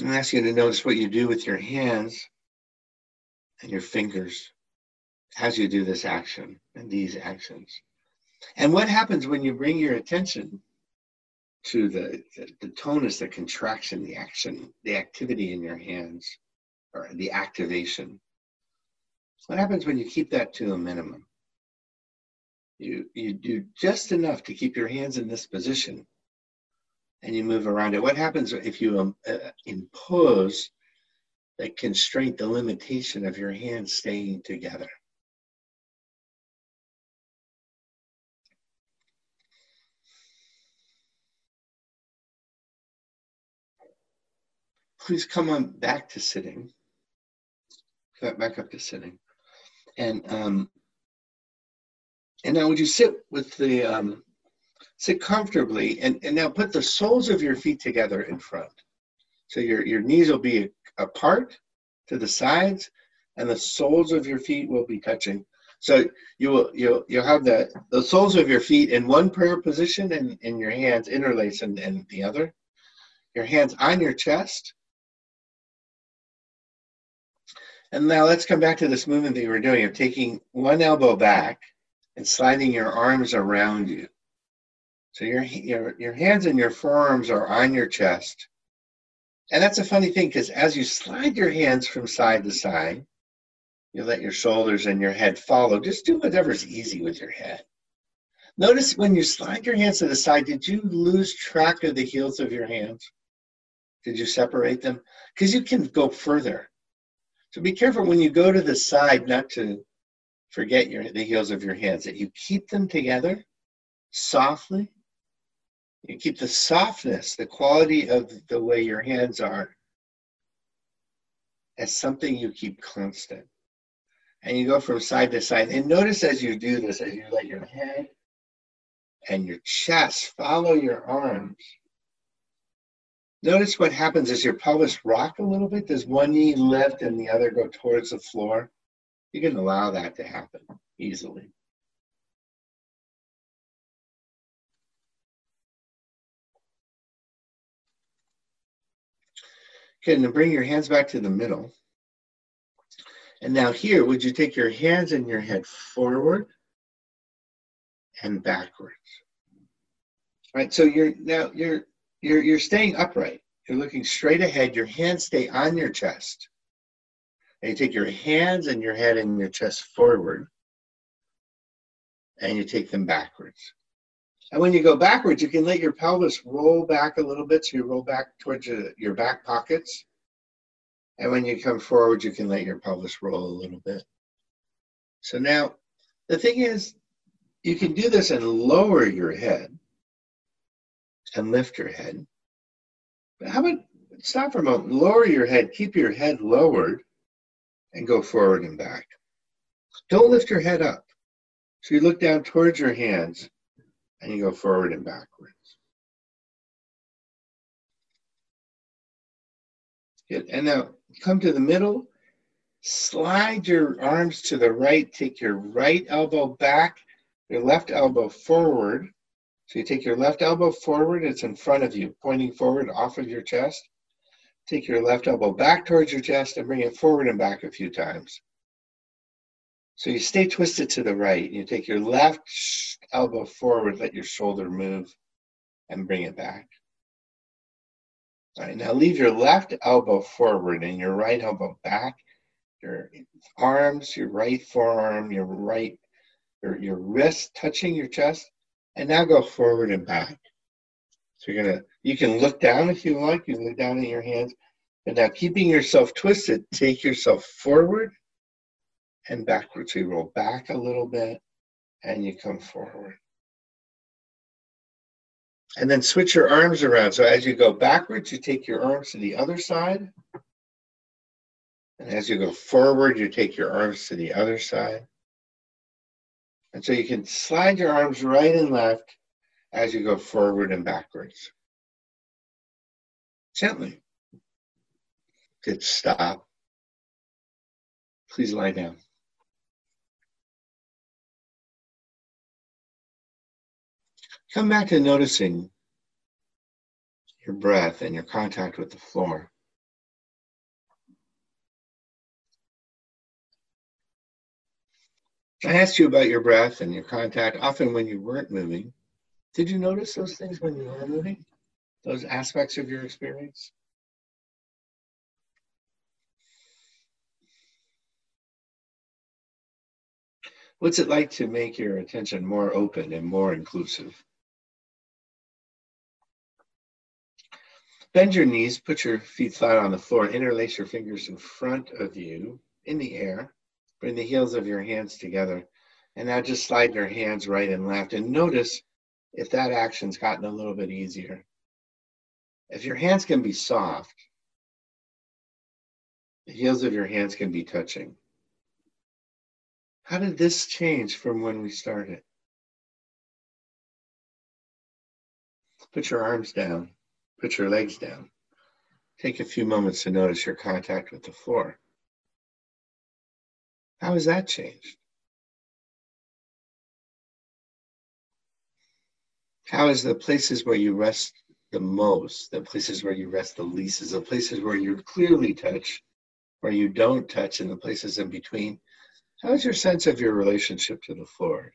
I'm asking you to notice what you do with your hands and your fingers as you do this action and these actions. And what happens when you bring your attention to the, the, the tonus, the contraction, the action, the activity in your hands? or the activation. What happens when you keep that to a minimum? You, you do just enough to keep your hands in this position and you move around it. What happens if you um, uh, impose the constraint, the limitation of your hands staying together? Please come on back to sitting back up to sitting. And um, and now would you sit with the um, sit comfortably and, and now put the soles of your feet together in front. So your, your knees will be apart to the sides and the soles of your feet will be touching. So you will you'll you'll have the the soles of your feet in one prayer position and, and your hands interlaced in, in the other. Your hands on your chest. And now let's come back to this movement that you were doing of taking one elbow back and sliding your arms around you. So your your your hands and your forearms are on your chest. And that's a funny thing because as you slide your hands from side to side, you let your shoulders and your head follow. Just do whatever's easy with your head. Notice when you slide your hands to the side, did you lose track of the heels of your hands? Did you separate them? Because you can go further. So be careful when you go to the side not to forget your, the heels of your hands, that you keep them together softly. You keep the softness, the quality of the way your hands are, as something you keep constant and you go from side to side. And notice as you do this, as you let your head and your chest follow your arms. Notice what happens as your pelvis rock a little bit. Does one knee lift and the other go towards the floor? You can allow that to happen easily. Okay, now bring your hands back to the middle. And now here, would you take your hands and your head forward and backwards? All right, so you're now you're you're you're staying upright. You're looking straight ahead. Your hands stay on your chest. And you take your hands and your head and your chest forward. And you take them backwards. And when you go backwards, you can let your pelvis roll back a little bit. So you roll back towards your, your back pockets. And when you come forward, you can let your pelvis roll a little bit. So now, the thing is, you can do this and lower your head and lift your head. But how about stop for a moment, lower your head, keep your head lowered, and go forward and back. Don't lift your head up. So you look down towards your hands and you go forward and backwards. Good. And now come to the middle, slide your arms to the right, take your right elbow back, your left elbow forward. So you take your left elbow forward, it's in front of you, pointing forward off of your chest. Take your left elbow back towards your chest and bring it forward and back a few times. So you stay twisted to the right. You take your left elbow forward, let your shoulder move, and bring it back. All right, now leave your left elbow forward and your right elbow back. Your arms, your right forearm, your right, your, your wrist touching your chest. And now go forward and back. So you're gonna, you can look down if you like, you can look down in your hands. And now keeping yourself twisted, take yourself forward and backwards. So you roll back a little bit and you come forward. And then switch your arms around. So as you go backwards, you take your arms to the other side. And as you go forward, you take your arms to the other side. And so you can slide your arms right and left as you go forward and backwards. Gently. Good. Stop. Please lie down. Come back to noticing your breath and your contact with the floor. I asked you about your breath and your contact often when you weren't moving. Did you notice those things when you were moving? Those aspects of your experience? What's it like to make your attention more open and more inclusive? Bend your knees, put your feet flat on the floor, interlace your fingers in front of you in the air. Bring the heels of your hands together. And now just slide your hands right and left. And notice if that action's gotten a little bit easier. If your hands can be soft, the heels of your hands can be touching. How did this change from when we started? Put your arms down. Put your legs down. Take a few moments to notice your contact with the floor. How has that changed? How is the places where you rest the most, the places where you rest the least, is the places where you clearly touch, where you don't touch, and the places in between? How is your sense of your relationship to the floor?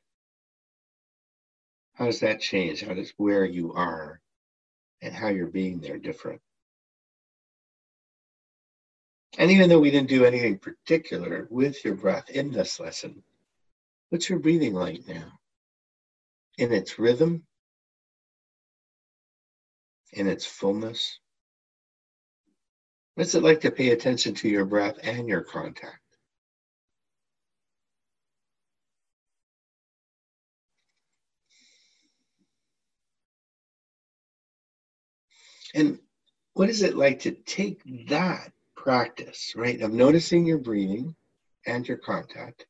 How does that change? How does where you are and how you're being there different? And even though we didn't do anything particular with your breath in this lesson, what's your breathing like now? In its rhythm, in its fullness? What's it like to pay attention to your breath and your contact? And what is it like to take that practice, right, of noticing your breathing and your contact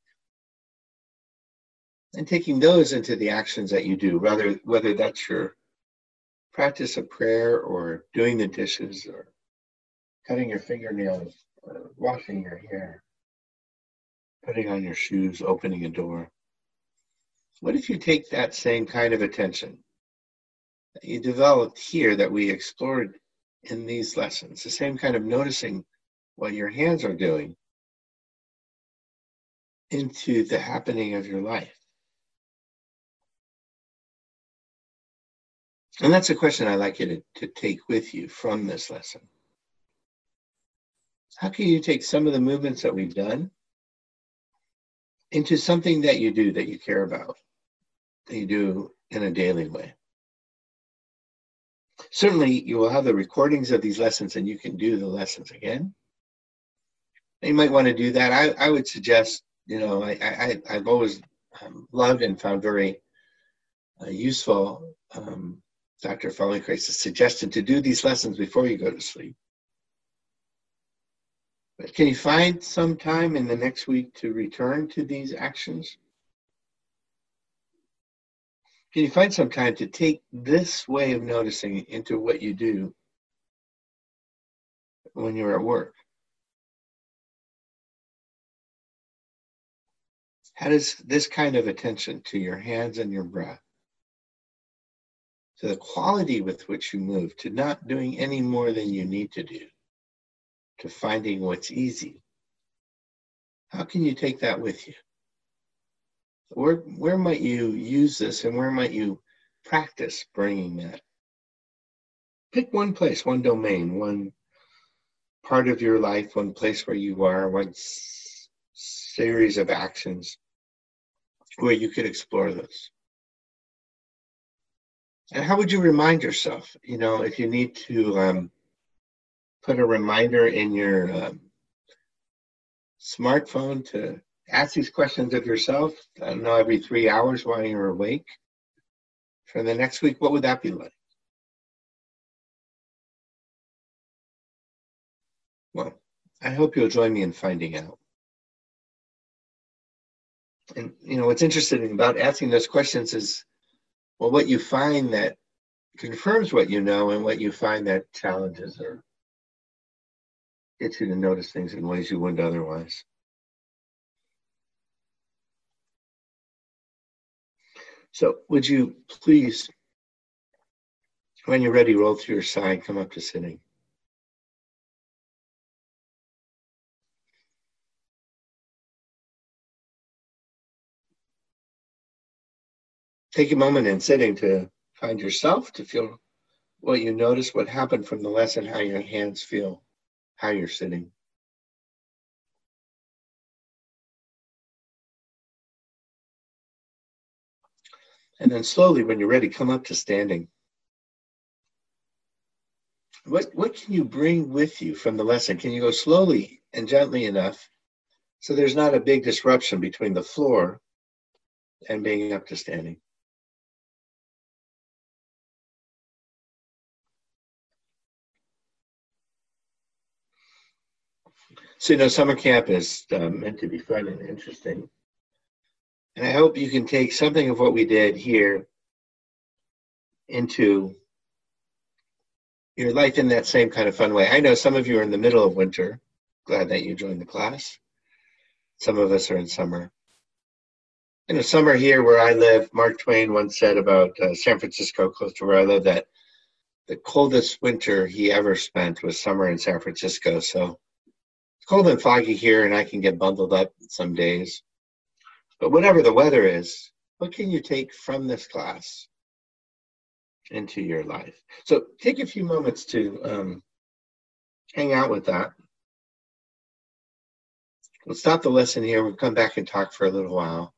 and taking those into the actions that you do, whether whether that's your practice of prayer or doing the dishes or cutting your fingernails or washing your hair, putting on your shoes, opening a door. What if you take that same kind of attention that you developed here that we explored in these lessons, the same kind of noticing what your hands are doing into the happening of your life. And that's a question I'd like you to, to take with you from this lesson. How can you take some of the movements that we've done into something that you do that you care about, that you do in a daily way? Certainly, you will have the recordings of these lessons and you can do the lessons again you might want to do that. I, I would suggest, you know, I, I, I've always um, loved and found very uh, useful um, Dr. Feldenkrais's suggestion to do these lessons before you go to sleep. But can you find some time in the next week to return to these actions? Can you find some time to take this way of noticing into what you do when you're at work? How does this kind of attention to your hands and your breath, to the quality with which you move, to not doing any more than you need to do, to finding what's easy, how can you take that with you? Where, where might you use this and where might you practice bringing that? Pick one place, one domain, one part of your life, one place where you are, one series of actions where you could explore this. And how would you remind yourself? You know, if you need to um, put a reminder in your um, smartphone to ask these questions of yourself, I don't know, every three hours while you're awake for the next week, what would that be like? Well, I hope you'll join me in finding out and you know what's interesting about asking those questions is well what you find that confirms what you know and what you find that challenges or gets you to notice things in ways you wouldn't otherwise. So would you please when you're ready roll to your side come up to sitting take a moment in sitting to find yourself, to feel what you notice, what happened from the lesson, how your hands feel, how you're sitting. And then slowly, when you're ready, come up to standing. What, what can you bring with you from the lesson? Can you go slowly and gently enough so there's not a big disruption between the floor and being up to standing? So, you know, summer camp is uh, meant to be fun and interesting. And I hope you can take something of what we did here into your life in that same kind of fun way. I know some of you are in the middle of winter. Glad that you joined the class. Some of us are in summer. in the summer here where I live, Mark Twain once said about uh, San Francisco, close to where I live, that the coldest winter he ever spent was summer in San Francisco. So cold and foggy here, and I can get bundled up some days. But whatever the weather is, what can you take from this class into your life? So take a few moments to um, hang out with that. We'll stop the lesson here. We'll come back and talk for a little while.